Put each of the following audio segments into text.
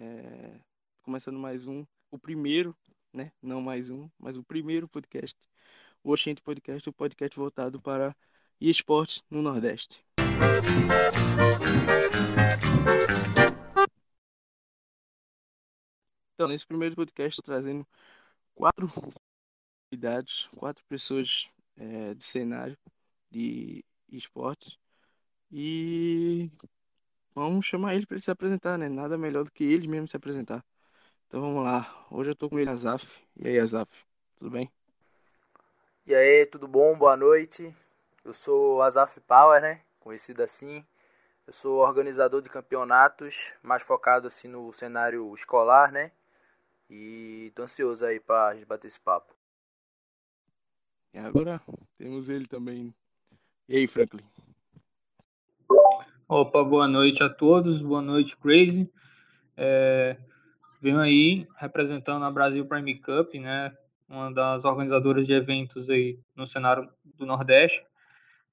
é... começando mais um, o primeiro, né, não mais um, mas o primeiro podcast, o Oxente Podcast, o podcast voltado para esportes no Nordeste. Então, nesse primeiro podcast, trazendo quatro convidados, quatro pessoas é, de cenário de esportes e vamos chamar ele para ele se apresentar, né? Nada melhor do que ele mesmo se apresentar. Então vamos lá. Hoje eu tô com ele, Azaf. E aí, Azaf, tudo bem? E aí, tudo bom? Boa noite. Eu sou Azaf Power, né? Conhecido assim. Eu sou organizador de campeonatos, mais focado assim no cenário escolar, né? E tô ansioso aí pra gente bater esse papo. E agora temos ele também. E aí, Franklin? Opa, boa noite a todos, boa noite, Crazy. É, venho aí representando a Brasil Prime Cup, né, uma das organizadoras de eventos aí no cenário do Nordeste,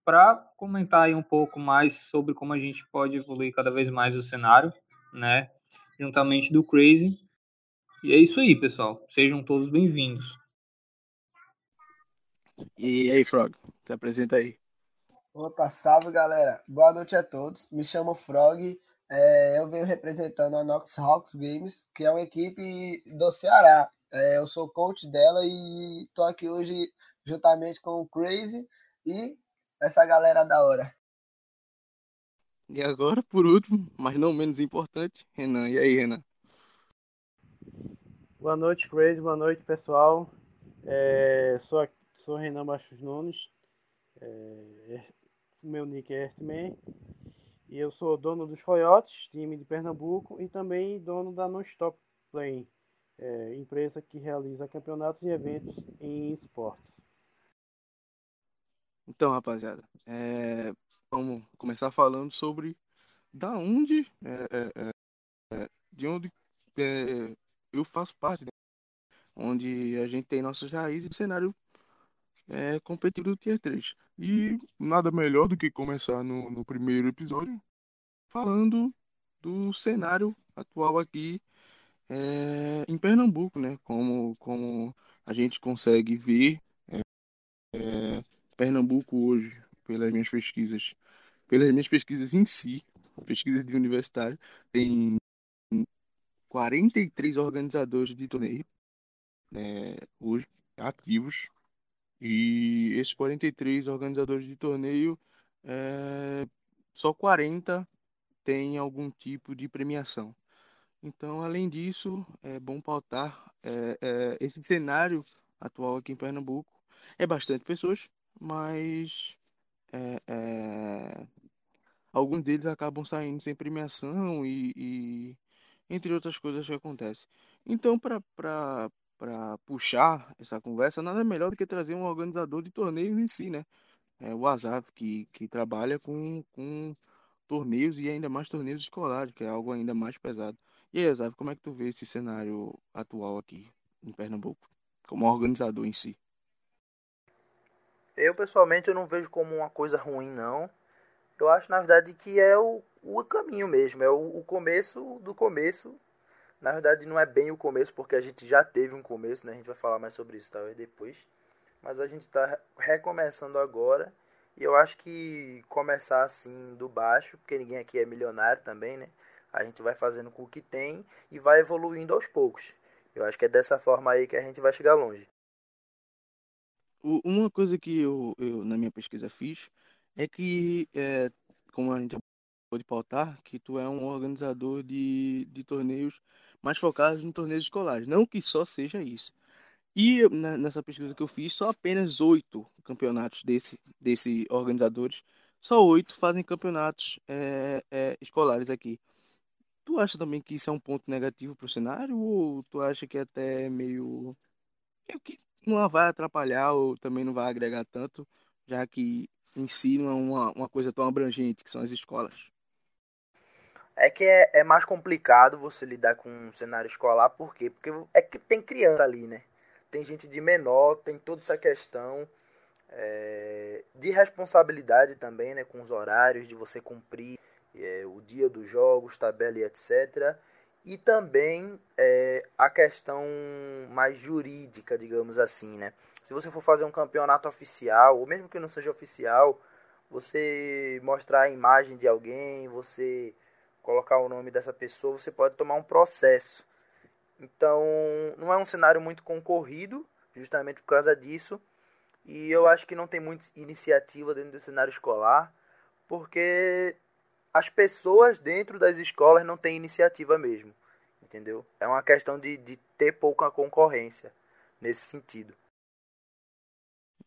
para comentar aí um pouco mais sobre como a gente pode evoluir cada vez mais o cenário, né, juntamente do Crazy. E é isso aí, pessoal. Sejam todos bem-vindos. E aí, Frog, se apresenta aí. Opa, salve galera, boa noite a todos. Me chamo Frog, é, eu venho representando a Nox Hawks Games, que é uma equipe do Ceará. É, eu sou coach dela e estou aqui hoje juntamente com o Crazy e essa galera da hora. E agora, por último, mas não menos importante, Renan. E aí, Renan? Boa noite, Crazy. Boa noite, pessoal. É, sou, sou Renan Machos Nunes. É, meu nick é Earthman. E eu sou dono dos Coyotes, time de Pernambuco, e também dono da Non-Stop Play, é, empresa que realiza campeonatos e eventos em esportes. Então, rapaziada, é, vamos começar falando sobre da onde, é, é, é de onde é, eu faço parte, né? onde a gente tem nossas raízes de cenário é, competitivo do Tier 3. E nada melhor do que começar no, no primeiro episódio falando do cenário atual aqui é, em Pernambuco, né? Como, como a gente consegue ver é, é, Pernambuco hoje, pelas minhas pesquisas, pelas minhas pesquisas em si, pesquisas de universitário, tem 43 organizadores de torneio né, hoje ativos e esses 43 organizadores de torneio, é, só 40 têm algum tipo de premiação. Então, além disso, é bom pautar é, é, esse cenário atual aqui em Pernambuco. É bastante pessoas, mas alguns deles acabam saindo sem premiação e, e entre outras coisas que acontecem. Então, para para puxar essa conversa, nada melhor do que trazer um organizador de torneios em si, né? É, o Azaf, que, que trabalha com, com torneios e ainda mais torneios escolares, que é algo ainda mais pesado. E aí, como é que tu vê esse cenário atual aqui em Pernambuco, como organizador em si? Eu, pessoalmente, eu não vejo como uma coisa ruim, não. Eu acho, na verdade, que é o, o caminho mesmo, é o, o começo do começo na verdade, não é bem o começo, porque a gente já teve um começo, né? A gente vai falar mais sobre isso talvez depois. Mas a gente está recomeçando agora. E eu acho que começar assim do baixo, porque ninguém aqui é milionário também, né? A gente vai fazendo com o que tem e vai evoluindo aos poucos. Eu acho que é dessa forma aí que a gente vai chegar longe. Uma coisa que eu, eu na minha pesquisa fiz é que, é, como a gente pode pautar, que tu é um organizador de, de torneios mais focados em torneios escolares. Não que só seja isso. E nessa pesquisa que eu fiz, só apenas oito campeonatos desse, desse organizadores, só oito fazem campeonatos é, é, escolares aqui. Tu acha também que isso é um ponto negativo para o cenário ou tu acha que é até meio que não vai atrapalhar ou também não vai agregar tanto, já que em si não é uma, uma coisa tão abrangente que são as escolas? É que é, é mais complicado você lidar com um cenário escolar, por quê? Porque é que tem criança ali, né? Tem gente de menor, tem toda essa questão é, de responsabilidade também, né? Com os horários, de você cumprir é, o dia dos jogos, tabela e etc. E também é, a questão mais jurídica, digamos assim, né? Se você for fazer um campeonato oficial, ou mesmo que não seja oficial, você mostrar a imagem de alguém, você colocar o nome dessa pessoa, você pode tomar um processo. Então, não é um cenário muito concorrido, justamente por causa disso. E eu acho que não tem muita iniciativa dentro do cenário escolar, porque as pessoas dentro das escolas não têm iniciativa mesmo. Entendeu? É uma questão de, de ter pouca concorrência nesse sentido.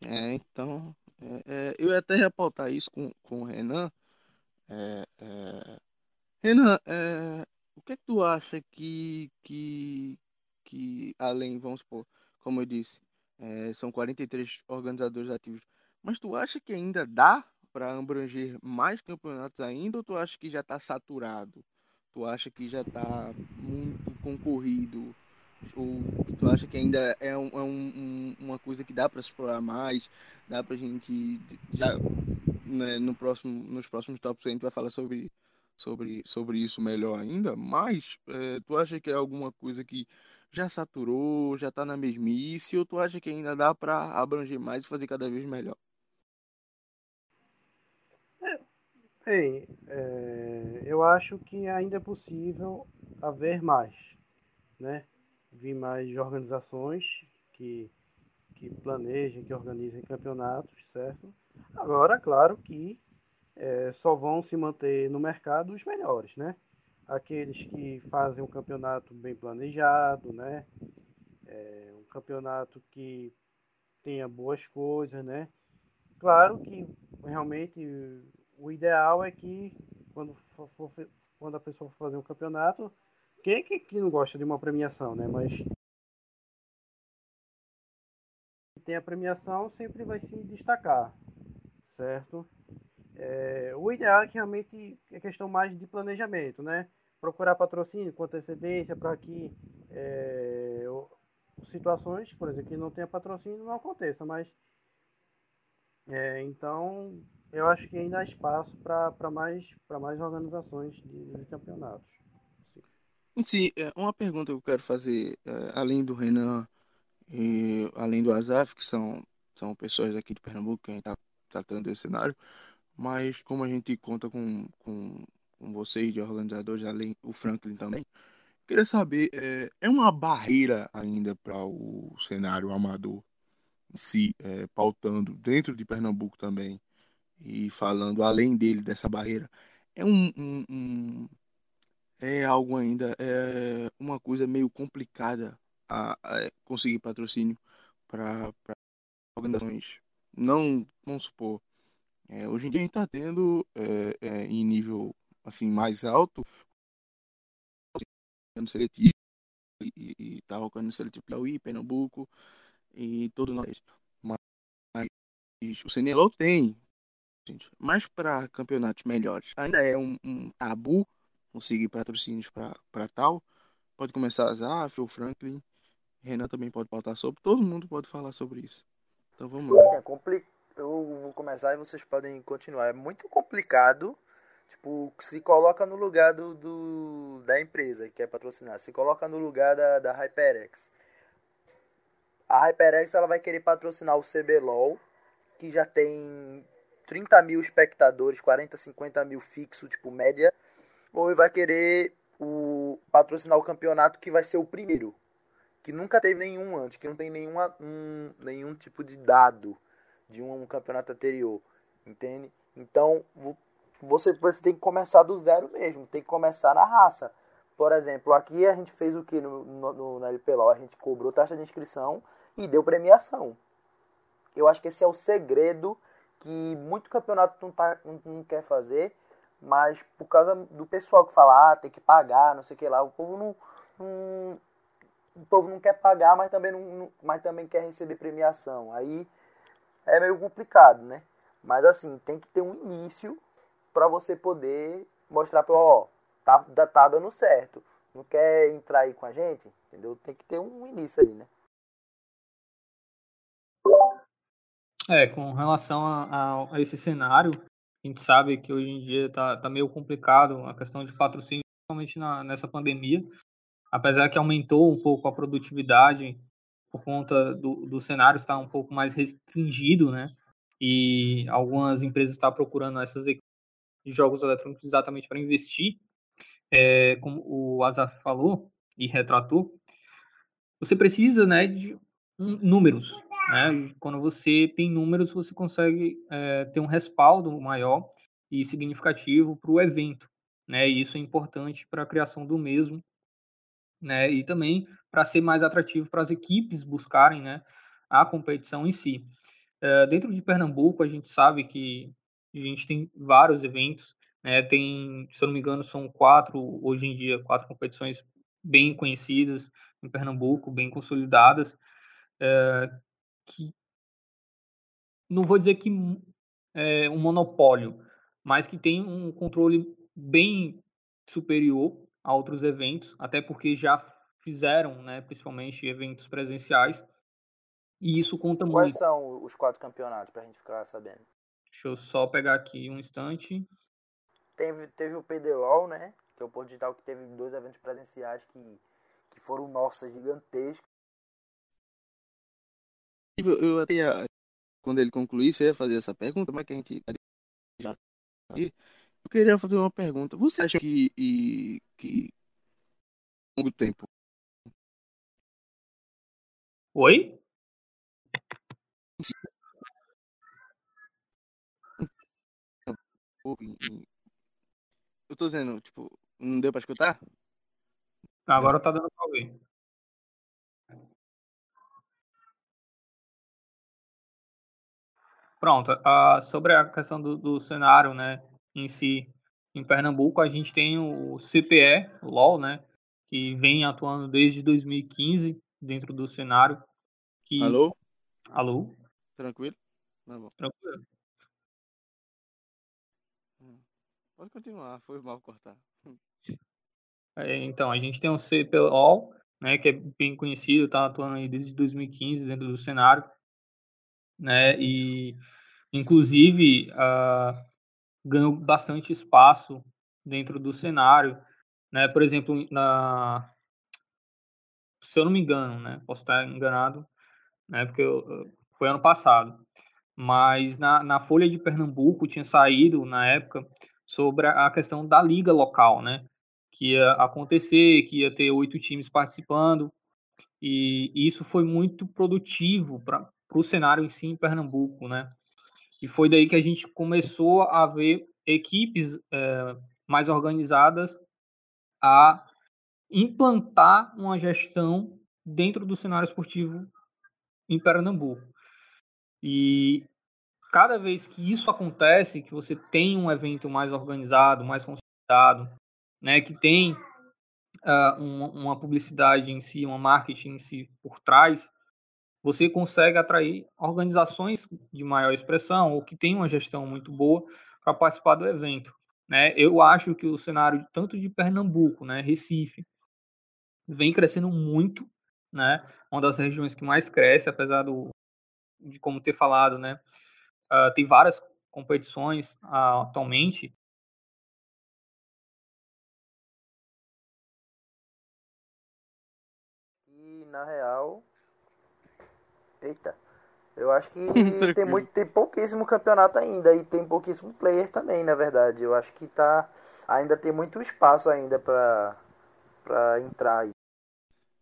É, então, é, é, eu ia até reportar isso com, com o Renan. É, é Renan, é, o que, é que tu acha que, que, que, além, vamos supor, como eu disse, é, são 43 organizadores ativos, mas tu acha que ainda dá para abranger mais campeonatos ainda ou tu acha que já está saturado? Tu acha que já está muito concorrido? Ou tu acha que ainda é, um, é um, uma coisa que dá para explorar mais? Dá para a gente já né, no próximo, nos próximos top 100 a gente vai falar sobre sobre, sobre isso melhor ainda, mas é, tu acha que é alguma coisa que já saturou, já está na mesmice, ou tu acha que ainda dá para abranger mais e fazer cada vez melhor? Bem, é, eu acho que ainda é possível haver mais, né? Vir mais organizações que, que planejem, que organizem campeonatos, certo? Agora, claro que é, só vão se manter no mercado os melhores, né? Aqueles que fazem um campeonato bem planejado, né? É, um campeonato que tenha boas coisas, né? Claro que realmente o ideal é que quando, for, quando a pessoa for fazer um campeonato, quem é que, que não gosta de uma premiação, né? Mas tem a premiação sempre vai se destacar, certo? É, o ideal é que realmente é questão mais de planejamento, né? Procurar patrocínio com antecedência para que é, situações, por exemplo, que não tenha patrocínio não aconteça, mas é, então eu acho que ainda há espaço para mais, mais organizações de, de campeonatos. Sim. É, uma pergunta que eu quero fazer, é, além do Renan e além do Azaf, que são, são pessoas aqui de Pernambuco que a gente está tratando desse cenário, mas como a gente conta com, com, com vocês de organizadores, além o Franklin também, queria saber, é, é uma barreira ainda para o cenário amador se é, pautando dentro de Pernambuco também e falando além dele dessa barreira, é um, um, um é algo ainda, é uma coisa meio complicada a, a conseguir patrocínio para organizações. Não, vamos supor, é, hoje em dia a gente está tendo é, é, em nível assim mais alto seletivo e está rocando seletivo Piauí, Pernambuco e todo nós. Mas, mas o CNLO tem, gente, mas para campeonatos melhores ainda é um, um tabu conseguir patrocínios para tal. Pode começar a Zaf, o Franklin, Renan também pode pautar sobre, todo mundo pode falar sobre isso. Então vamos lá. Assim, é complicado eu vou começar e vocês podem continuar. É muito complicado. Tipo, se coloca no lugar do, do da empresa que quer patrocinar. Se coloca no lugar da, da HyperX. A HyperX ela vai querer patrocinar o CBLOL, que já tem 30 mil espectadores, 40, 50 mil fixo, tipo média. Ou vai querer o, patrocinar o campeonato que vai ser o primeiro. Que nunca teve nenhum antes, que não tem nenhuma, um, nenhum tipo de dado de um, campeonato anterior, entende? Então você, você tem que começar do zero mesmo, tem que começar na raça. Por exemplo, aqui a gente fez o que no, no, no, na LPLO? A gente cobrou taxa de inscrição e deu premiação. Eu acho que esse é o segredo que muito campeonato não, tá, não, não quer fazer, mas por causa do pessoal que fala, ah, tem que pagar, não sei o que lá, o povo não, não o povo não quer pagar, mas também não, mas também quer receber premiação. Aí é meio complicado, né? Mas assim, tem que ter um início para você poder mostrar para, ó, tá, tá dando certo. Não quer entrar aí com a gente? Entendeu? Tem que ter um início aí, né? É, com relação a, a, esse cenário, A gente sabe que hoje em dia está tá meio complicado a questão de patrocínio, principalmente na, nessa pandemia. Apesar que aumentou um pouco a produtividade por conta do, do cenário estar um pouco mais restringido, né? E algumas empresas estão procurando essas equipes de jogos eletrônicos exatamente para investir. É, como o Azaf falou e retratou, você precisa né, de números. Né? Quando você tem números, você consegue é, ter um respaldo maior e significativo para o evento. Né? E isso é importante para a criação do mesmo né? E também para ser mais atrativo para as equipes buscarem, né, a competição em si. Uh, dentro de Pernambuco, a gente sabe que a gente tem vários eventos, né? Tem, se eu não me engano, são quatro hoje em dia, quatro competições bem conhecidas em Pernambuco, bem consolidadas, uh, que não vou dizer que é um monopólio, mas que tem um controle bem superior a outros eventos, até porque já fizeram, né, principalmente eventos presenciais, e isso conta Quais muito. Quais são os quatro campeonatos, para a gente ficar sabendo? Deixa eu só pegar aqui um instante. Teve, teve o PDOL, né, que é o Porto Digital, que teve dois eventos presenciais que, que foram, nossa, gigantescos. Eu, eu até, quando ele concluir, você ia fazer essa pergunta, mas que a gente já eu queria fazer uma pergunta. Você acha que, que, que longo tempo? Oi? Eu tô dizendo, tipo, não deu pra escutar? Agora tá dando pra ouvir. Pronto. Uh, sobre a questão do, do cenário, né? em si. Em Pernambuco, a gente tem o CPE, o LOL, né? Que vem atuando desde 2015 dentro do cenário. Que... Alô? Alô? Tranquilo? Tá bom. Tranquilo. Hum. Pode continuar, foi mal cortar. É, então, a gente tem o CPLOL, né, que é bem conhecido, está atuando aí desde 2015 dentro do cenário, né, e inclusive uh, ganhou bastante espaço dentro do cenário, né? Por exemplo, na se eu não me engano, né? Posso estar enganado, né? Porque eu, foi ano passado, mas na, na Folha de Pernambuco tinha saído na época sobre a questão da liga local, né? Que ia acontecer, que ia ter oito times participando e isso foi muito produtivo para o cenário em si em Pernambuco, né? E foi daí que a gente começou a ver equipes é, mais organizadas a implantar uma gestão dentro do cenário esportivo em Pernambuco. E cada vez que isso acontece, que você tem um evento mais organizado, mais consolidado, né, que tem uh, uma, uma publicidade em si, uma marketing em si por trás, você consegue atrair organizações de maior expressão ou que têm uma gestão muito boa para participar do evento. Né? Eu acho que o cenário tanto de Pernambuco, né, Recife, vem crescendo muito, né? Uma das regiões que mais cresce, apesar do, de como ter falado, né? Uh, tem várias competições uh, atualmente. E na real, Eita. Eu acho que tem, muito, tem pouquíssimo campeonato ainda e tem pouquíssimo player também, na verdade. Eu acho que tá ainda tem muito espaço ainda para para entrar aí.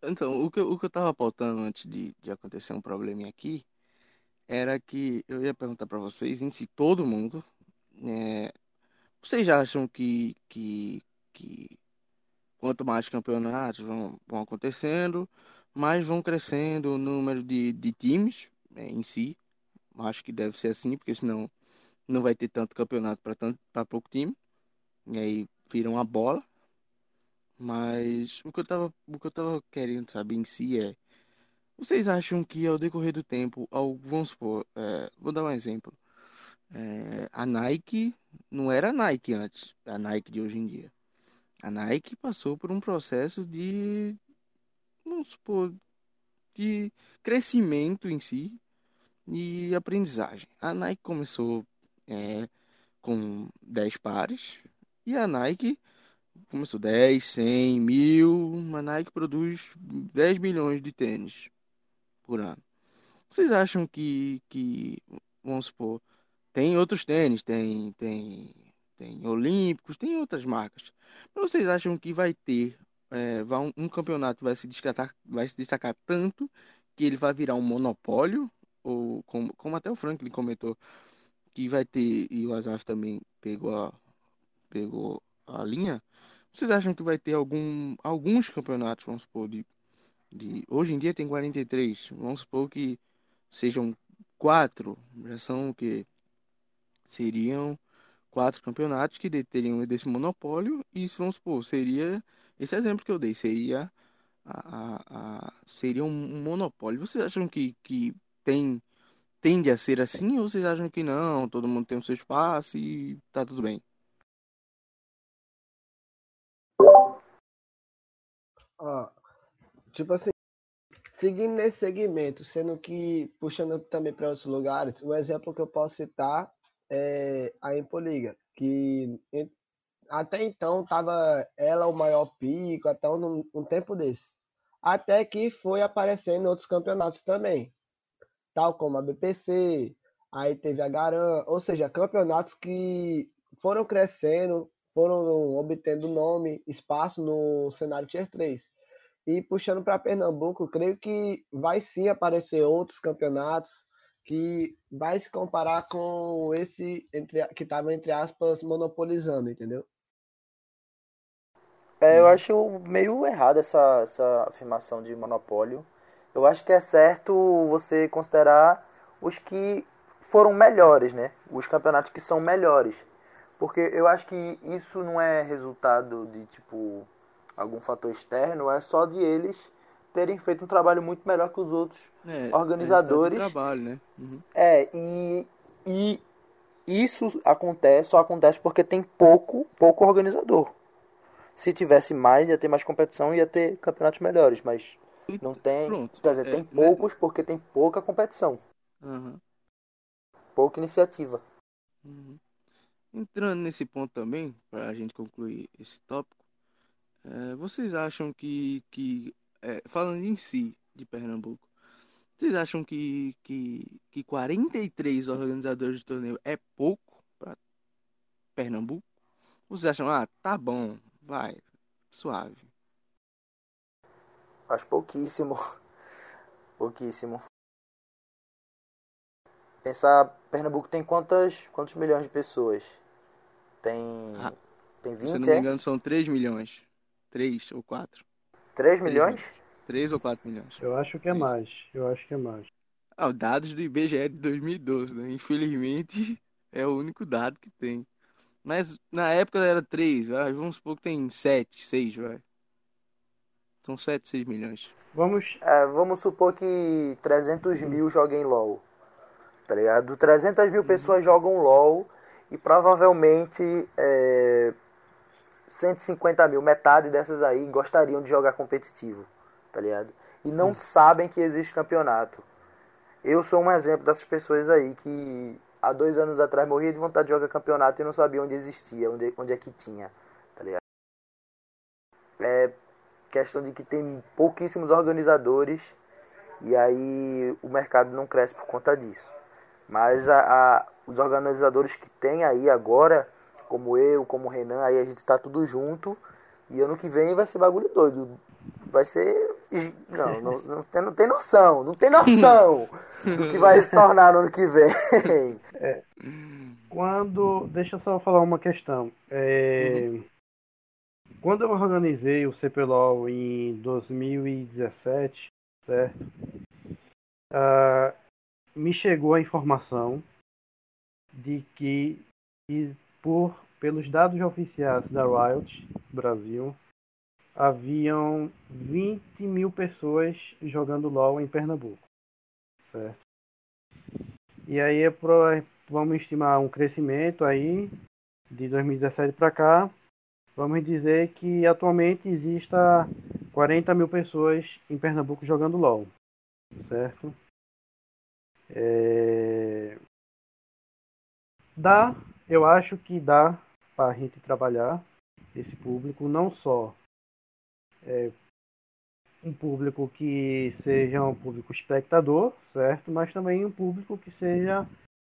Então, o que, o que eu tava antes de, de acontecer um probleminha aqui era que eu ia perguntar para vocês, em si, todo mundo, é, vocês já acham que, que, que quanto mais campeonatos vão, vão acontecendo, mas vão crescendo o número de, de times né, em si. Acho que deve ser assim, porque senão não vai ter tanto campeonato para pouco time. E aí vira uma bola. Mas o que eu tava, o que eu tava querendo saber em si é. Vocês acham que ao decorrer do tempo, ao, vamos supor, é, vou dar um exemplo. É, a Nike não era a Nike antes, a Nike de hoje em dia. A Nike passou por um processo de vamos supor, de crescimento em si e aprendizagem. A Nike começou é, com 10 pares. E a Nike começou 10, 100, mil. A Nike produz 10 milhões de tênis por ano. Vocês acham que, que vamos supor, tem outros tênis, tem, tem, tem Olímpicos, tem outras marcas. Mas vocês acham que vai ter é, vai um, um, campeonato vai se destacar, vai se destacar tanto que ele vai virar um monopólio? Ou como, como até o Franklin comentou, que vai ter, e o Azaf também pegou a, pegou a linha. Vocês acham que vai ter algum, alguns campeonatos, vamos supor, de, de. Hoje em dia tem 43. Vamos supor que sejam quatro. Já são o que? Seriam quatro campeonatos que teriam desse monopólio. E vamos supor, seria. Esse exemplo que eu dei seria. A, a, a, seria um monopólio. Vocês acham que, que tem tende a ser assim ou vocês acham que não, todo mundo tem o seu espaço e tá tudo bem? Ó, tipo assim, seguindo nesse segmento, sendo que puxando também para outros lugares, um exemplo que eu posso citar é a Empoliga, que até então tava ela o maior pico, até um, um tempo desse. Até que foi aparecendo outros campeonatos também tal como a BPC, aí teve a Garan, ou seja, campeonatos que foram crescendo, foram obtendo nome, espaço no cenário Tier 3. E puxando para Pernambuco, creio que vai sim aparecer outros campeonatos que vai se comparar com esse entre, que estava, entre aspas, monopolizando, entendeu? É, eu acho meio errado essa, essa afirmação de monopólio eu acho que é certo você considerar os que foram melhores, né? Os campeonatos que são melhores. Porque eu acho que isso não é resultado de, tipo, algum fator externo, é só de eles terem feito um trabalho muito melhor que os outros é, organizadores. É trabalho, né? Uhum. É, e, e isso acontece, só acontece porque tem pouco, pouco organizador. Se tivesse mais, ia ter mais competição, ia ter campeonatos melhores, mas não tem. Pronto. Quer dizer, é, tem né? poucos né? porque tem pouca competição. Uhum. Pouca iniciativa. Uhum. Entrando nesse ponto também, para a gente concluir esse tópico, é, vocês acham que, que é, falando em si, de Pernambuco, vocês acham que, que, que 43 organizadores de torneio é pouco para Pernambuco? Vocês acham, ah, tá bom, vai, suave? Acho pouquíssimo. pouquíssimo. Pensar, Pernambuco tem quantas, quantos milhões de pessoas? Tem. Ah, tem 20, se não me é? engano, são 3 milhões. 3 ou 4. 3 milhões? 3 ou 4 milhões. Eu acho que é mais. Eu acho que é mais. Ah, dados do IBGE de 2012, né? Infelizmente, é o único dado que tem. Mas na época era 3, vai. vamos supor que tem 7, 6, vai. São 7, 6 milhões. Vamos. É, vamos supor que 300 mil joguem LOL. Tá ligado? 300 mil uhum. pessoas jogam LOL e provavelmente é, 150 mil, metade dessas aí, gostariam de jogar competitivo. Tá ligado? E não uhum. sabem que existe campeonato. Eu sou um exemplo dessas pessoas aí que há dois anos atrás morria de vontade de jogar campeonato e não sabia onde existia, onde, onde é que tinha. Tá ligado? É, questão de que tem pouquíssimos organizadores e aí o mercado não cresce por conta disso. Mas a, a, os organizadores que tem aí agora, como eu, como o Renan, aí a gente está tudo junto e ano que vem vai ser bagulho doido. Vai ser. Não, não, não, tem, não tem noção, não tem noção do que vai se tornar no ano que vem. É. Quando. Deixa eu só falar uma questão. É. Quando eu organizei o CPLOL em 2017, certo? Uh, me chegou a informação de que, por pelos dados oficiais da Riot Brasil, haviam 20 mil pessoas jogando LoL em Pernambuco, certo? E aí é pro, vamos estimar um crescimento aí de 2017 para cá vamos dizer que atualmente exista 40 mil pessoas em Pernambuco jogando LOL, certo? É... Dá eu acho que dá para a gente trabalhar esse público, não só é, um público que seja um público espectador, certo? Mas também um público que seja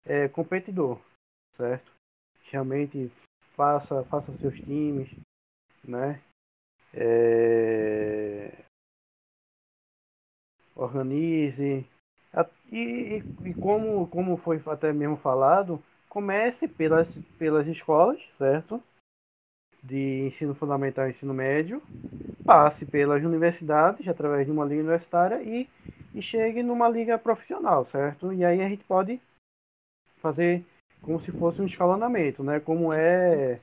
é, competidor, certo? Realmente faça, faça seus times, né? É... Organize. E, e, como, como foi até mesmo falado, comece pelas, pelas escolas, certo? De ensino fundamental e ensino médio, passe pelas universidades através de uma liga universitária e, e chegue numa liga profissional, certo? E aí a gente pode fazer como se fosse um escalonamento, né? Como é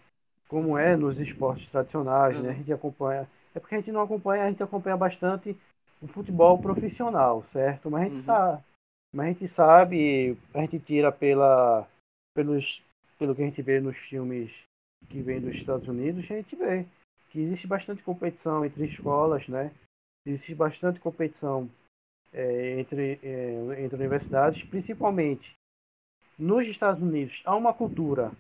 como é nos esportes tradicionais, né? A gente acompanha. É porque a gente não acompanha, a gente acompanha bastante o futebol profissional, certo? Mas a gente uhum. sabe, mas a gente sabe, a gente tira pela pelos pelo que a gente vê nos filmes que vêm dos Estados Unidos, a gente vê que existe bastante competição entre escolas, né? Existe bastante competição é, entre, é, entre universidades, principalmente nos Estados Unidos. Há uma cultura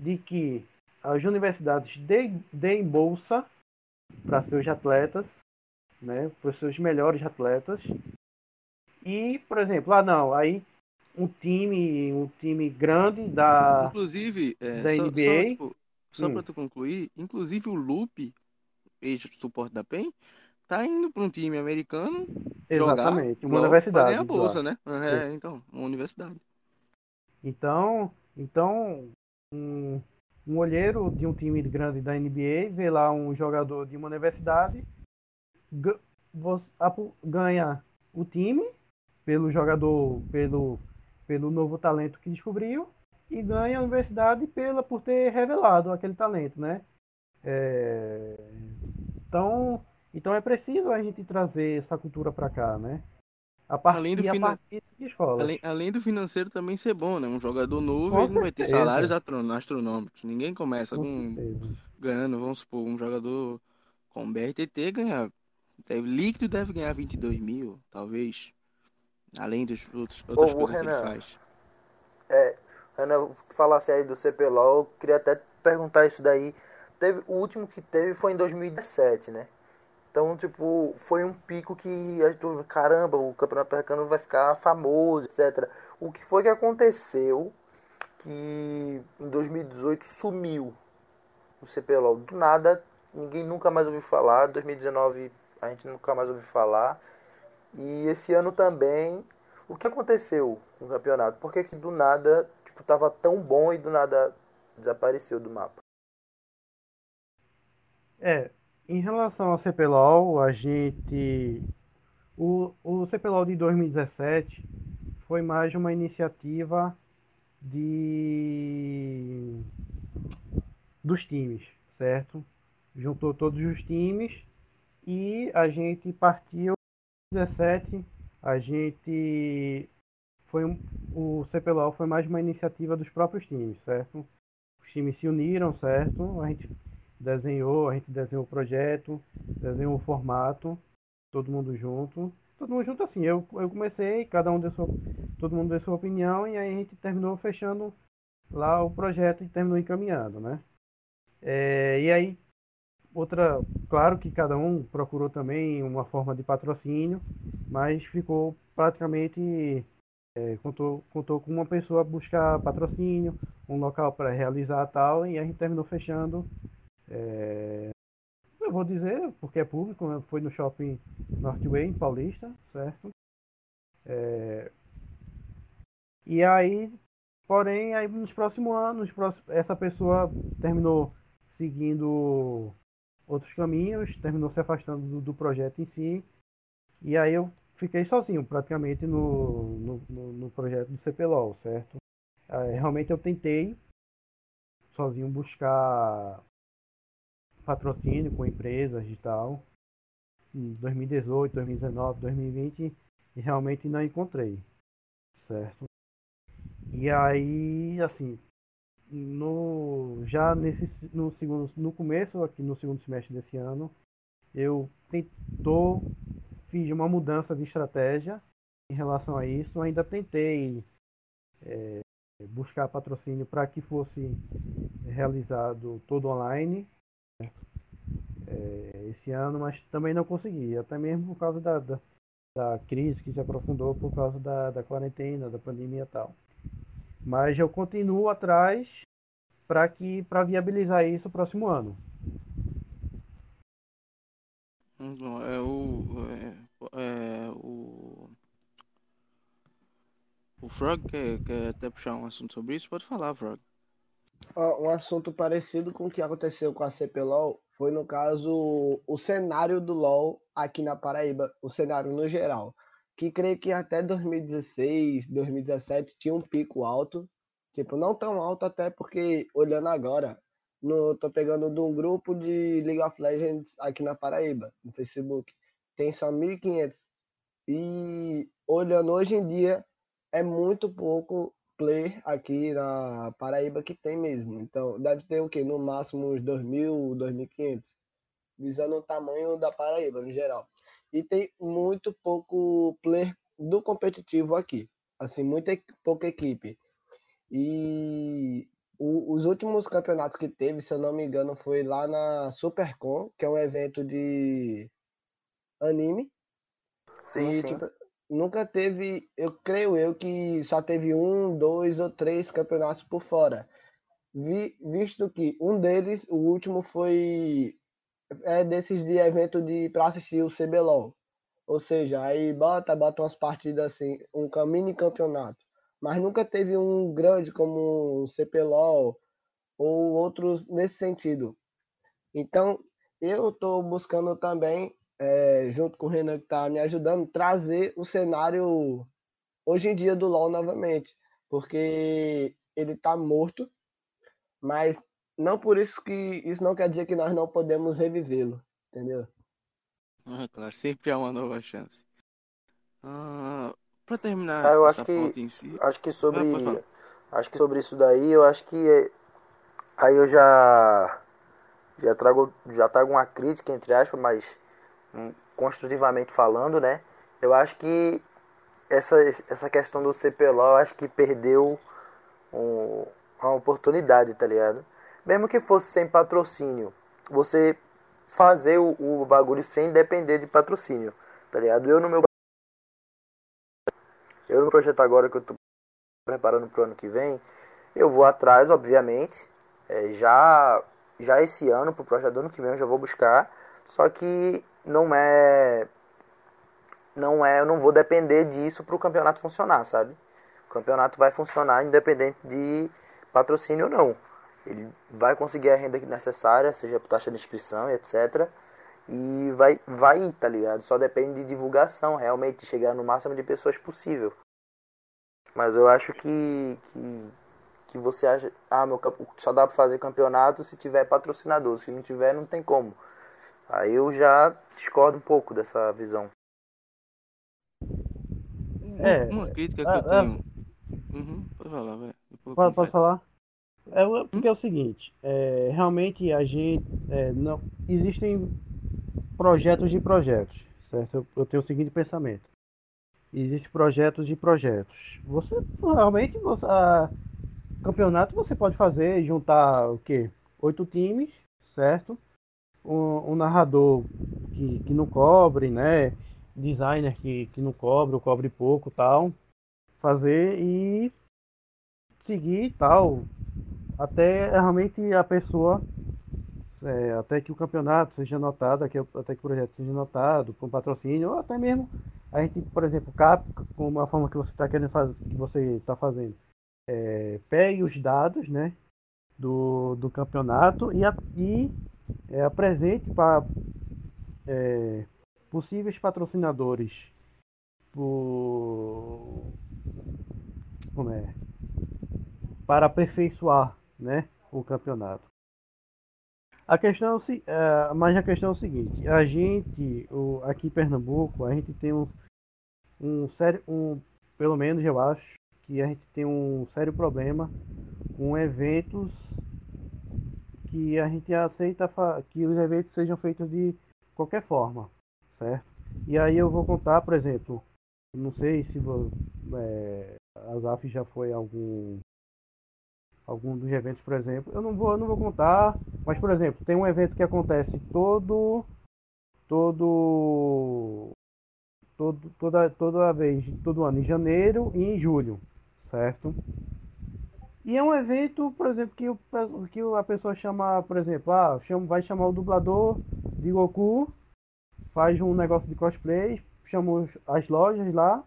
de que as universidades deem, deem bolsa para seus atletas, né, para os seus melhores atletas. E, por exemplo, ah não, aí um time, um time grande da inclusive é, da só, NBA. Só, tipo, só hum. para tu concluir, inclusive o Lupe, ex-suporte da PEN, tá indo para um time americano Exatamente, jogar, uma universidade. Ganhar bolsa, né? É, então, uma universidade. Então, então um, um olheiro de um time grande da NBA vê lá um jogador de uma universidade ganha o time pelo jogador, pelo, pelo novo talento que descobriu e ganha a universidade pela por ter revelado aquele talento, né? É... Então, então é preciso a gente trazer essa cultura para cá, né? A partir, além do finan... além, além, do financeiro também ser bom, né? Um jogador novo com ele não vai ter salários astronômicos. Ninguém começa com, com ganhando, vamos supor, um jogador com BRTT ganha. Deve, líquido deve ganhar 22 mil, talvez. Além dos outros, outras Ô, coisas Renan, que ele faz. É, Renan, falasse aí do CPLOL, eu queria até perguntar isso daí. Teve, o último que teve foi em 2017, né? Então, tipo, foi um pico que a gente, caramba, o Campeonato Americano vai ficar famoso, etc. O que foi que aconteceu que em 2018 sumiu o CPLOL? Do nada, ninguém nunca mais ouviu falar. 2019 a gente nunca mais ouviu falar. E esse ano também, o que aconteceu com o campeonato? Por que, que do nada, tipo, tava tão bom e do nada desapareceu do mapa? É, em relação ao CPLOL, a gente. O, o CPLOL de 2017 foi mais uma iniciativa de dos times, certo? Juntou todos os times e a gente partiu 2017, a gente foi o CPLOL foi mais uma iniciativa dos próprios times, certo? Os times se uniram, certo? A gente desenhou, a gente desenhou o projeto, desenhou o formato, todo mundo junto. Todo mundo junto assim, eu, eu comecei, cada um deu sua, todo mundo deu sua opinião e aí a gente terminou fechando lá o projeto e terminou encaminhando, né? É, e aí, outra, claro que cada um procurou também uma forma de patrocínio, mas ficou praticamente é, contou, contou com uma pessoa buscar patrocínio, um local para realizar tal, e a gente terminou fechando é... Eu vou dizer, porque é público, né? foi no shopping Northway, em Paulista, certo? É... E aí, porém, aí nos próximos anos, essa pessoa terminou seguindo outros caminhos, terminou se afastando do, do projeto em si. E aí eu fiquei sozinho, praticamente, no, no, no, no projeto do CPLOL, certo? Realmente eu tentei sozinho buscar patrocínio com empresas e tal. Em 2018, 2019, 2020 e realmente não encontrei. Certo? E aí, assim, no já nesse no segundo no começo aqui no segundo semestre desse ano, eu tentou fiz uma mudança de estratégia em relação a isso, ainda tentei é, buscar patrocínio para que fosse realizado todo online é, esse ano, mas também não consegui, até mesmo por causa da, da, da crise que se aprofundou por causa da, da quarentena, da pandemia e tal. Mas eu continuo atrás para que para viabilizar isso no próximo ano. É o, é, é, o, o Frog quer, quer até puxar um assunto sobre isso? Pode falar, Frog. Um assunto parecido com o que aconteceu com a CPLOL foi, no caso, o cenário do LoL aqui na Paraíba, o cenário no geral. Que creio que até 2016, 2017 tinha um pico alto. Tipo, não tão alto até porque, olhando agora, no, tô pegando de um grupo de League of Legends aqui na Paraíba, no Facebook. Tem só 1.500. E olhando hoje em dia, é muito pouco player aqui na Paraíba que tem mesmo. Então, deve ter o quê? No máximo uns 2.000, 2.500. Visando o tamanho da Paraíba, no geral. E tem muito pouco player do competitivo aqui. Assim, muita pouca equipe. E o, os últimos campeonatos que teve, se eu não me engano, foi lá na Supercon, que é um evento de anime. Sim, e, sim. Tipo, nunca teve, eu creio eu que só teve um, dois ou três campeonatos por fora. Vi, visto que um deles, o último foi é desses de evento de para assistir o CBLOL. Ou seja, aí bota, bota umas partidas assim, um mini campeonato mas nunca teve um grande como o CPLOL ou outros nesse sentido. Então, eu estou buscando também, é, junto com o Renan que está me ajudando, trazer o cenário hoje em dia do LoL novamente, porque ele está morto, mas não por isso que isso não quer dizer que nós não podemos revivê-lo, entendeu? Ah, claro, sempre há uma nova chance. Ah, Pra terminar Ah, eu essa acho que si. acho que sobre Ah, acho que sobre isso daí, eu acho que é- aí eu já já trago já trago uma crítica entre aspas, mas hum, construtivamente falando, né? Eu acho que essa essa questão do CPLOL, eu acho que perdeu um, uma oportunidade, tá ligado? Mesmo que fosse sem patrocínio, você fazer o, o bagulho sem depender de patrocínio, tá ligado? Eu no meu eu no projeto agora que eu tô preparando pro ano que vem, eu vou atrás, obviamente. É, já já esse ano, pro projeto do ano que vem, eu já vou buscar. Só que não é. Não é. Eu não vou depender disso pro campeonato funcionar, sabe? O campeonato vai funcionar independente de patrocínio ou não. Ele vai conseguir a renda necessária, seja por taxa de inscrição e etc. E vai, vai ir, tá ligado? Só depende de divulgação, realmente, chegar no máximo de pessoas possível. Mas eu acho que, que, que você acha. Ah, meu só dá pra fazer campeonato se tiver patrocinador. Se não tiver, não tem como. Aí eu já discordo um pouco dessa visão. É, Uma crítica que ah, eu ah. tenho. Uhum, pode falar, Posso, completo. posso falar? É, porque é o seguinte, é, realmente a gente é, não existem projetos de projetos, certo? Eu, eu tenho o seguinte pensamento: existem projetos de projetos. Você realmente você, a- campeonato você pode fazer juntar o quê? Oito times, certo? Um, um narrador que, que não cobre, né? Designer que, que não cobre ou cobre pouco, tal. Fazer e seguir tal, até realmente a pessoa, é, até que o campeonato seja notado, até, que o projeto seja notado, com patrocínio, ou até mesmo a gente, por exemplo, cap, como a forma que você está querendo fazer, que você está fazendo, é, pegue os dados, né, do, do campeonato e, a, e é, apresente para é, possíveis patrocinadores por, como é, para aperfeiçoar né, o campeonato. A questão, é é, mas a questão é o seguinte, a gente, o, aqui em Pernambuco, a gente tem um, um sério, um, pelo menos eu acho, que a gente tem um sério problema com eventos que a gente aceita que os eventos sejam feitos de qualquer forma, certo? E aí eu vou contar, por exemplo, não sei se vo- é, a ZAF já foi algum algum dos eventos, por exemplo. Eu não vou, eu não vou contar, mas por exemplo, tem um evento que acontece todo todo todo toda toda vez, todo ano em janeiro e em julho, certo? E é um evento, por exemplo, que, o, que a pessoa chama, por exemplo, ah, chama, vai chamar o dublador de Goku, faz um negócio de cosplay, chama as lojas lá,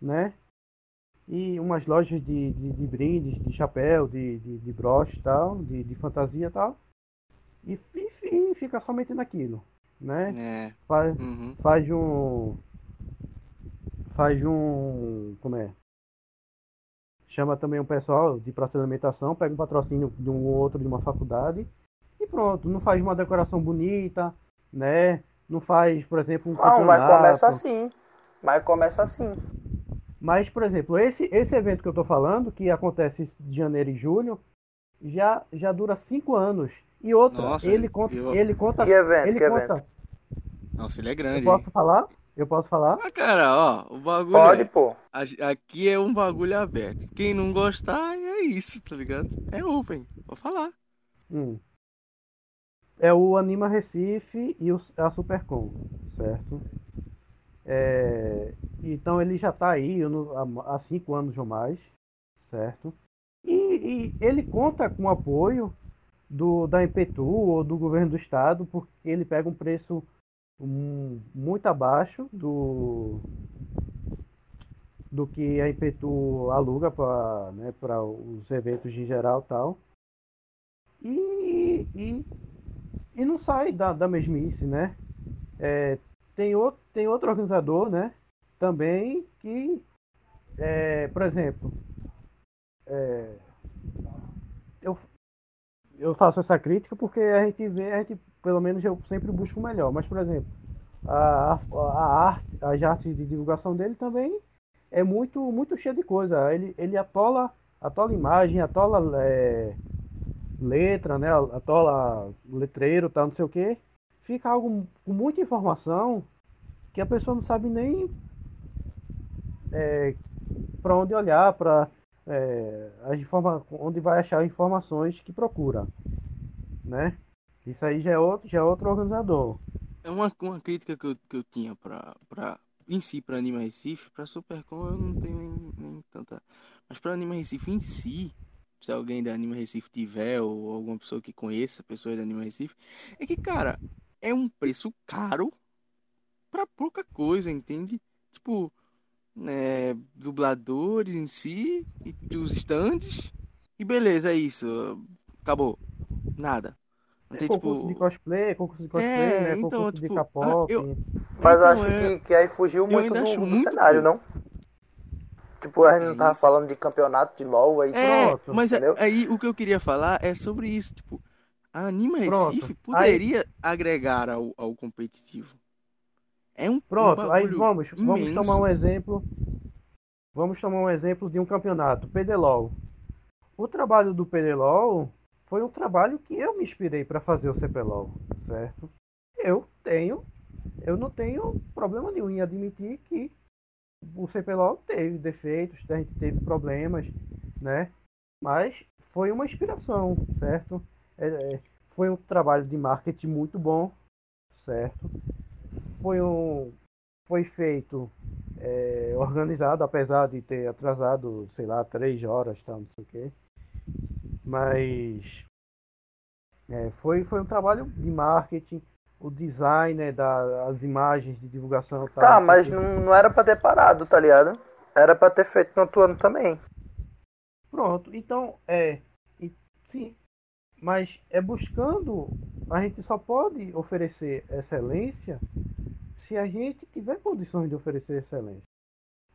né? E umas lojas de, de, de brindes, de chapéu, de, de, de broche e tal, de, de fantasia e tal. E enfim, fica somente naquilo, né? É. Faz, Uhum. faz um. Faz um. Como é? Chama também um pessoal de praça de alimentação, pega um patrocínio de um ou outro de uma faculdade e pronto. Não faz uma decoração bonita, né? Não faz, por exemplo, um Não, mas campeonato. começa assim. Mas começa assim. Mas, por exemplo, esse, esse evento que eu tô falando, que acontece de janeiro e julho, já, já dura cinco anos. E outra, Nossa, ele conta. eu- Ele conta. Que evento, ele que conta. evento? Nossa, ele é Eu grande. hein? posso falar? Eu posso falar? Ah, cara, ó, o bagulho Pode, é, pô. aqui é um bagulho aberto. Quem não gostar, é isso, tá ligado? É open, vou falar. Hum. É o Anima Recife e o- a Supercom, certo? É, então ele já está aí há, cinco anos ou mais, certo? E, e ele conta com o apoio do, da Impetu ou do governo do estado, porque ele pega um preço muito abaixo do, do que a Impetu aluga para né, os eventos em geral tal. E, e, e não sai da, da mesmice, né? É, tem, outro, tem outro organizador, né? Também que, é, por exemplo, é, eu, eu faço essa crítica porque a gente vê, a gente, pelo menos eu sempre busco o melhor. Mas, por exemplo, a, a, a arte, as artes de divulgação dele também é muito, muito cheia de coisa. Ele, ele atola, atola imagem, atola é, letra, né? Atola letreiro, tal, não sei o que. Fica algo com muita informação que a pessoa não sabe nem é, para onde olhar, para é, as informa onde vai achar informações que procura, né? Isso aí já é outro, já é outro organizador. É uma, uma crítica que eu, que eu tinha pra, pra, em si, pra Anima Recife, pra Supercom eu não tenho nem, nem tanta. Mas pra Anima Recife em si, se alguém da Anima Recife tiver, ou alguma pessoa que conheça pessoas da Anima Recife, é que, cara, é um preço caro pouca coisa, entende? Tipo, né, dubladores em si, e os stands, e beleza, é isso. Acabou. Nada. Não tem, concurso tipo. de cosplay, concurso de cosplay, É, né? então, concurso de tipo, K-pop. ah, eu- Mas eu Então, acho é- que, que aí fugiu muito do, do muito cenário, pouco. não? Tipo, a gente não É tava isso. falando de campeonato de LOL aí. É, Pronto, mas é- entendeu? aí o que eu queria falar é sobre isso, tipo, a Anima Pronto, Recife aí- poderia agregar ao, ao competitivo. É um, um Pronto, aí bagulho vamos, vamos imenso. tomar um exemplo. Vamos tomar um exemplo de um campeonato, PDLOL. O trabalho do PDLOL foi um trabalho que eu me inspirei para fazer o CPLOL, certo? Eu tenho, eu não tenho problema nenhum em admitir que o CPLOL teve defeitos, a gente teve problemas, né? Mas foi uma inspiração, certo? É, é, foi um trabalho de marketing muito bom, certo? Foi um foi feito é, organizado, apesar de ter atrasado, sei lá, três horas, tal, não sei o quê. Mas é, foi, foi um trabalho de marketing, o design né, das imagens de divulgação. Tá, o mas não, não era pra ter parado, tá ligado? Era pra ter feito no outro ano também. Pronto, então é. sim. Mas é buscando. A gente só pode oferecer excelência se a gente tiver condições de oferecer excelência.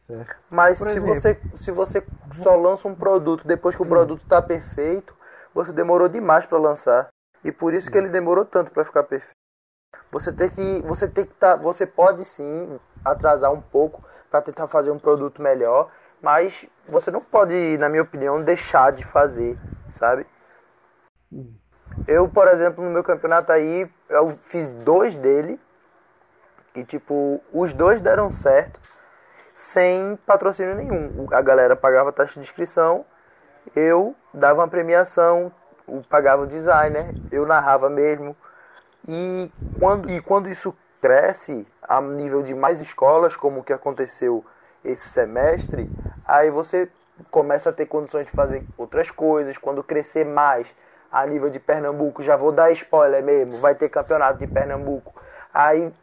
Certo? Mas Por se exemplo. você, se você só lança um produto depois que o produto tá perfeito, você demorou demais pra lançar. E por isso que ele demorou tanto pra ficar perfeito. Você tem que, você tem que tá, você pode sim atrasar um pouco pra tentar fazer um produto melhor, mas você não pode, na minha opinião, deixar de fazer, sabe? Hum. Eu, por exemplo, no meu campeonato aí, eu fiz dois dele. E, tipo, os dois deram certo sem patrocínio nenhum. A galera pagava taxa de inscrição eu dava uma premiação, pagava o designer, eu narrava mesmo. E quando, e quando isso cresce a nível de mais escolas, como o que aconteceu esse semestre, aí você começa a ter condições de fazer outras coisas. Quando crescer mais a nível de Pernambuco, já vou dar spoiler mesmo, vai ter campeonato de Pernambuco. Aí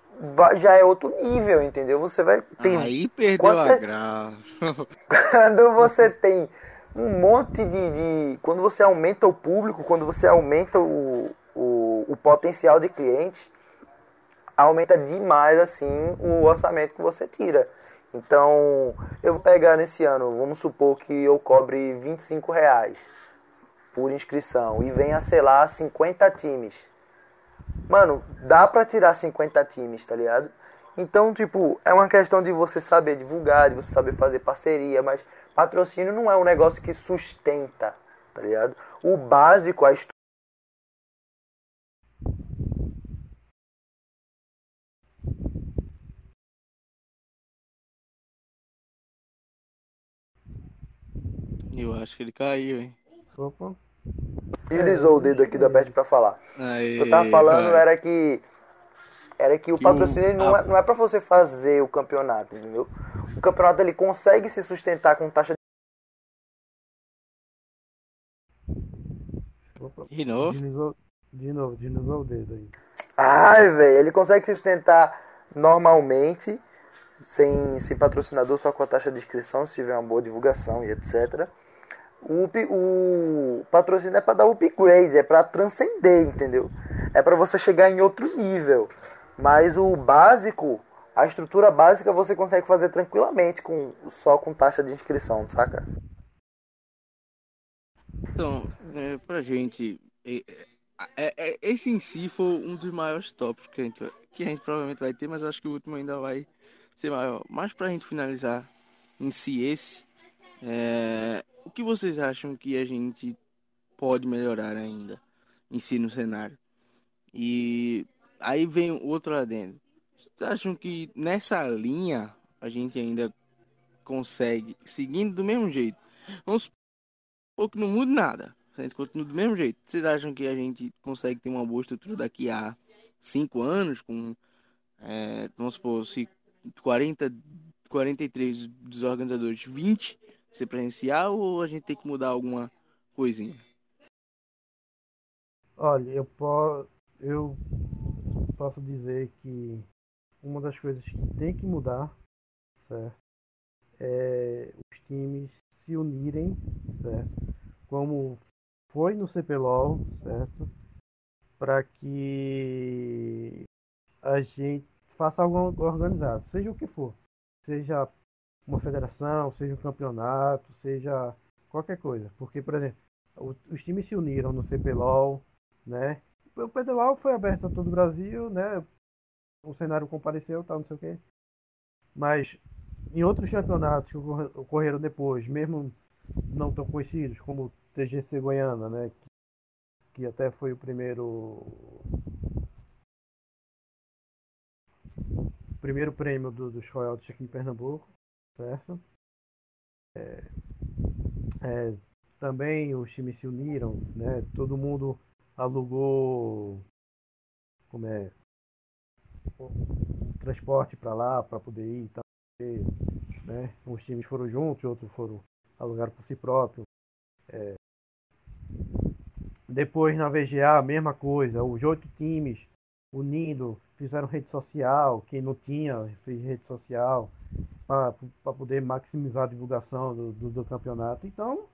já é outro nível, entendeu? Você vai ter. Aí perdeu a graça. quando você tem um monte de, de, Quando você aumenta o público, quando você aumenta o, o, o potencial de clientes, aumenta demais assim o orçamento que você tira. Então, eu vou pegar nesse ano, vamos supor que eu cobre 25 reais por inscrição e venha, sei lá, 50 times. Mano, dá pra tirar 50 times, tá ligado? Então, tipo, é uma questão de você saber divulgar, de você saber fazer parceria, mas patrocínio não é um negócio que sustenta, tá ligado? O básico, a Eu acho que ele caiu, hein? Opa. Usou o dedo aqui da Pet pra falar. O que eu tava falando vai. era que. Era que o Que patrocínio o- não, é, não é pra você fazer o campeonato, entendeu? O campeonato ele consegue se sustentar com taxa Opa. De novo? Deslizou, de novo, deslizou o dedo aí. Ai, velho, ele consegue se sustentar normalmente, sem, sem patrocinador, só com a taxa de inscrição, se tiver uma boa divulgação e etc. O, o patrocínio é para dar upgrade, é para transcender, entendeu? É para você chegar em outro nível. Mas o básico, a estrutura básica você consegue fazer tranquilamente com só com taxa de inscrição, saca? Então, é, pra gente, é, é, é, esse em si foi um dos maiores tópicos que a, gente, que a gente provavelmente vai ter, mas acho que o último ainda vai ser maior. Mas pra gente finalizar em si esse, é, o que vocês acham que a gente pode melhorar ainda em si no cenário? E aí vem outro adendo. Vocês acham que nessa linha a gente ainda consegue, seguindo do mesmo jeito? Vamos ou que não mude nada. A gente continua do mesmo jeito. Vocês acham que a gente consegue ter uma boa estrutura daqui a 5 anos? Com, é, vamos supor, se 40, 43 dos organizadores, 20 ser presencial ou a gente tem que mudar alguma coisinha? Olha, eu, po eu posso dizer que uma das coisas que tem que mudar, certo? É os times se unirem, certo? Como foi no CPLOL, certo? Para que a gente faça algo organizado, seja o que for. Seja uma federação, seja um campeonato, seja qualquer coisa. Porque, por exemplo, os times se uniram no CPLOL, né? O PDLOL foi aberto a todo o Brasil, né? O cenário compareceu, tal, não sei o quê. Mas em outros campeonatos que ocorre- ocorreram depois, mesmo não tão conhecidos, como o TGC Goiânia, né? Que, que até foi o primeiro primeiro prêmio do, dos royalties aqui em Pernambuco, certo? É, é, também os times se uniram, né? Todo mundo alugou como é transporte para lá para poder ir e, né? Uns times foram juntos, outros foram alugaram por si próprio. É, depois na VGA a mesma coisa, os oito times unindo, fizeram rede social, quem não tinha fez rede social para poder maximizar a divulgação do, do, do campeonato. Então,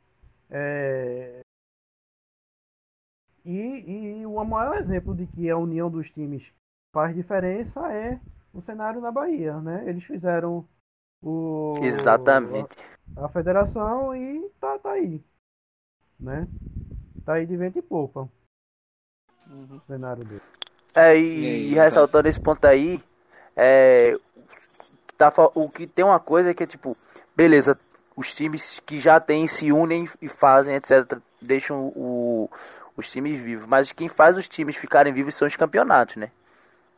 é, e, e o maior exemplo de que a união dos times faz diferença é o cenário na Bahia, né? Eles fizeram o Exatamente. a, a federação e tá, tá aí, né? Tá aí de vento e poupa Uhum. o cenário dele. É, E e, aí, e ressaltando esse ponto aí, é, tá, o que tem uma coisa que é tipo, beleza, os times que já têm se unem e fazem, etc, deixam o, os times vivos, mas quem faz os times ficarem vivos são os campeonatos, né?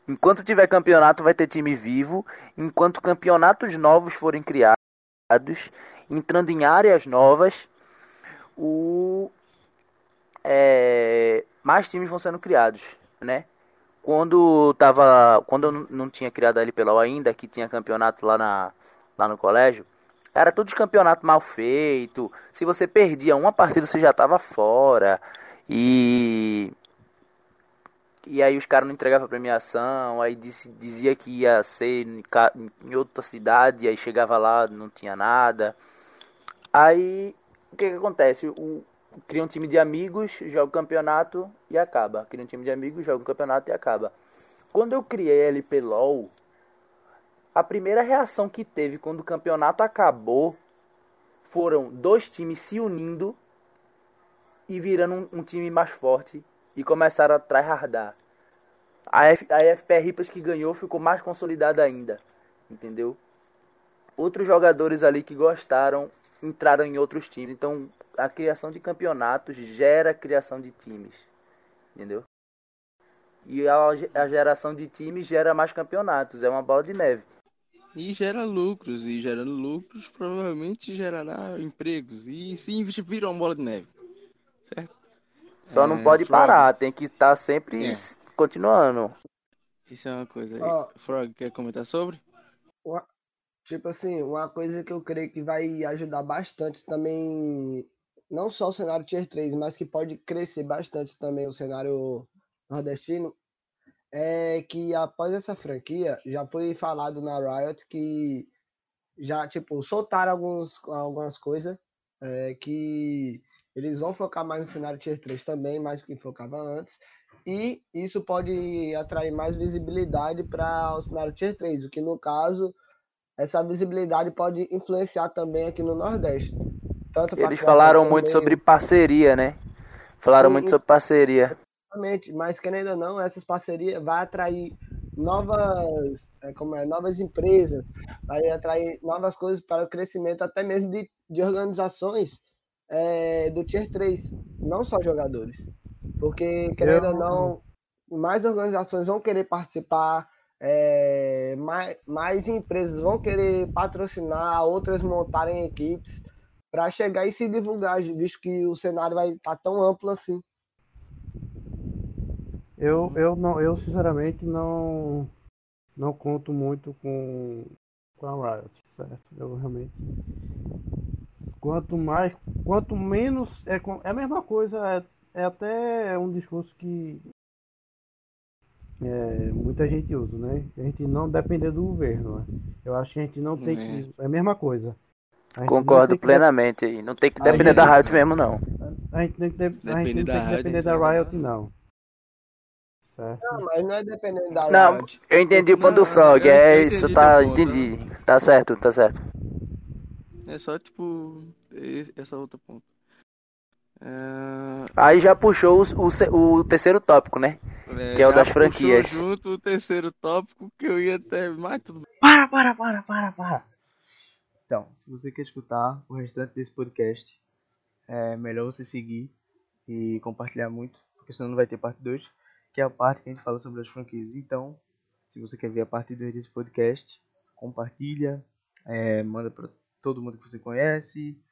Enquanto tiver campeonato, vai ter time vivo, enquanto campeonatos novos forem criados, entrando em áreas novas, o é, mais times vão sendo criados, né? Quando tava, quando eu não tinha criado a LPLOL ainda, que tinha campeonato lá na lá no colégio, era tudo de campeonato mal feito. Se você perdia uma partida, você já tava fora. E e aí os caras não entregavam a premiação, aí disse, dizia que ia ser em, em outra cidade, aí chegava lá, não tinha nada. Aí o que, que acontece? O, cria um time de amigos, joga o campeonato e acaba. Cria um time de amigos, joga o campeonato e acaba. Quando eu criei a LP LOL, a primeira reação que teve quando o campeonato acabou foram dois times se unindo e virando um, um time mais forte e começaram a tryhardar. A, F, a FPR Rippers que ganhou ficou mais consolidada ainda, entendeu? Outros jogadores ali que gostaram entraram em outros times. Então, a criação de campeonatos gera a criação de times, entendeu? E a, a geração de times gera mais campeonatos, é uma bola de neve. E gera lucros, e gerando lucros provavelmente gerará empregos. E sim, vira uma bola de neve. Certo? Só é, não pode Frog. parar, tem que estar tá sempre é. continuando. Isso é uma coisa. Oh, Frog, quer comentar sobre? Tipo assim, uma coisa que eu creio que vai ajudar bastante também, não só o cenário Tier 3, mas que pode crescer bastante também o cenário nordestino, é que após essa franquia, já foi falado na Riot que já, tipo, soltaram alguns, algumas coisas é, que eles vão focar mais no cenário Tier 3 também, mais do que focava antes. E isso pode atrair mais visibilidade para o cenário Tier 3, o que no caso, essa visibilidade pode influenciar também aqui no Nordeste. Eles falaram também... muito sobre parceria, né? Falaram e, muito sobre parceria. Exatamente, mas querendo ou não, essas parcerias vai atrair novas, é, como é, novas empresas, vai atrair novas coisas para o crescimento até mesmo de, de organizações é, do Tier 3, não só jogadores. Porque, querendo Eu... ou não, mais organizações vão querer participar, é, mais, mais empresas vão querer patrocinar, outras montarem equipes para chegar e se divulgar, visto que o cenário vai estar tá tão amplo assim. Eu, eu, não, eu sinceramente não, não conto muito com, com a Riot, certo? Eu realmente Quanto mais, quanto menos é, é a mesma coisa, é, é até um discurso que é, muita gente usa, né? A gente não depender do governo. Né? Eu acho que a gente não tem é. que. É a mesma coisa. Concordo plenamente aí. Não tem que depender da Riot mesmo, não. A gente, não tem que depender da Riot, não. Certo. Não, mas não é dependendo da Não, eu entendi o ponto do Frog. É isso, tá. Entendi. Tá certo, tá certo. É só, tipo, essa outra ponta. É... Aí já puxou o, o, o terceiro tópico, né? É, que é o das franquias. junto o terceiro tópico que eu ia até mais tudo Para, para, para, para, para. Então, se você quer escutar o restante desse podcast, é melhor você seguir e compartilhar muito, porque senão não vai ter parte 2, que é a parte que a gente fala sobre as franquias. Então, se você quer ver a parte 2 desse podcast, compartilha, é, manda para todo mundo que você conhece.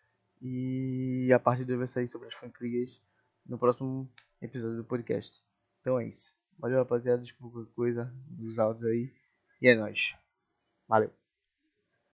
E a parte 2 vai sair sobre as franquias no próximo episódio do podcast. Então é isso. Valeu, rapaziada. Desculpa qualquer coisa dos áudios aí. E é nóis. Valeu.